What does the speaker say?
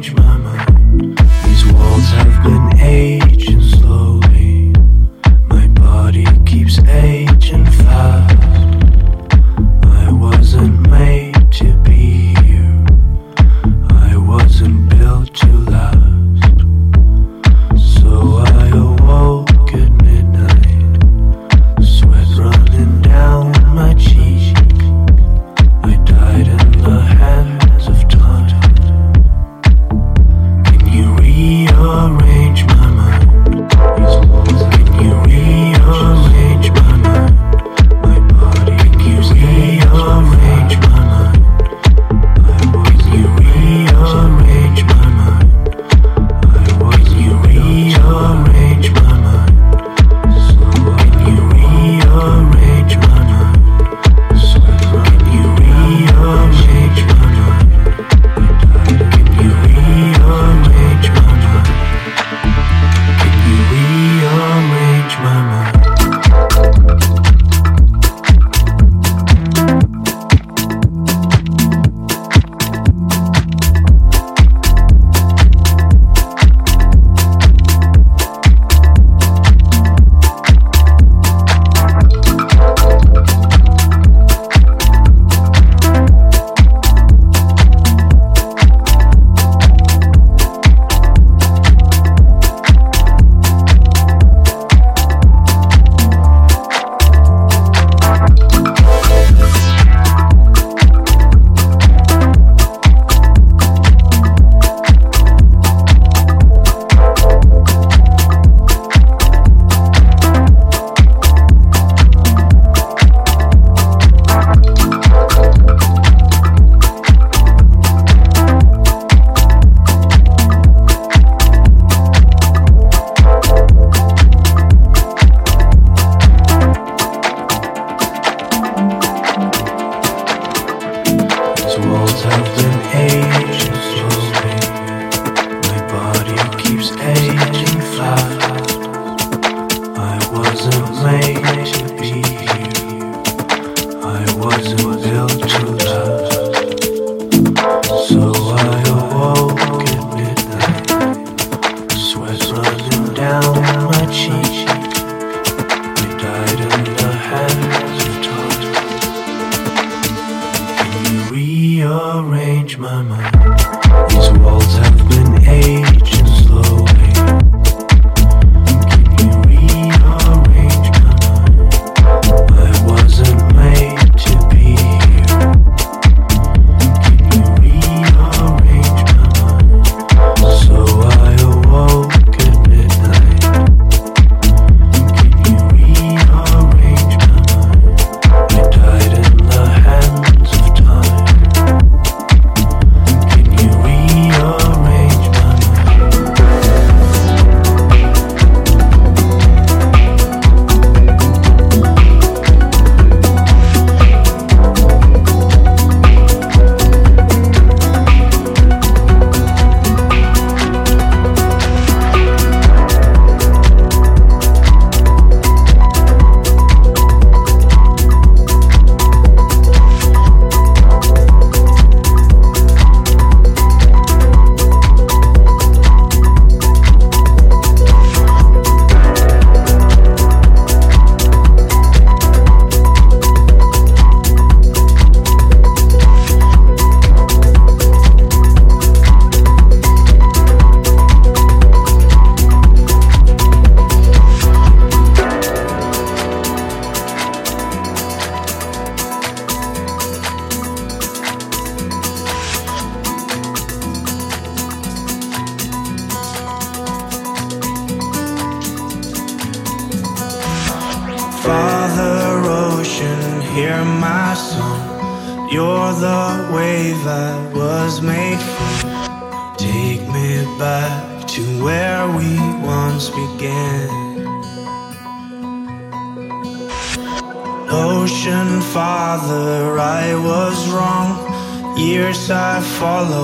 You're the Years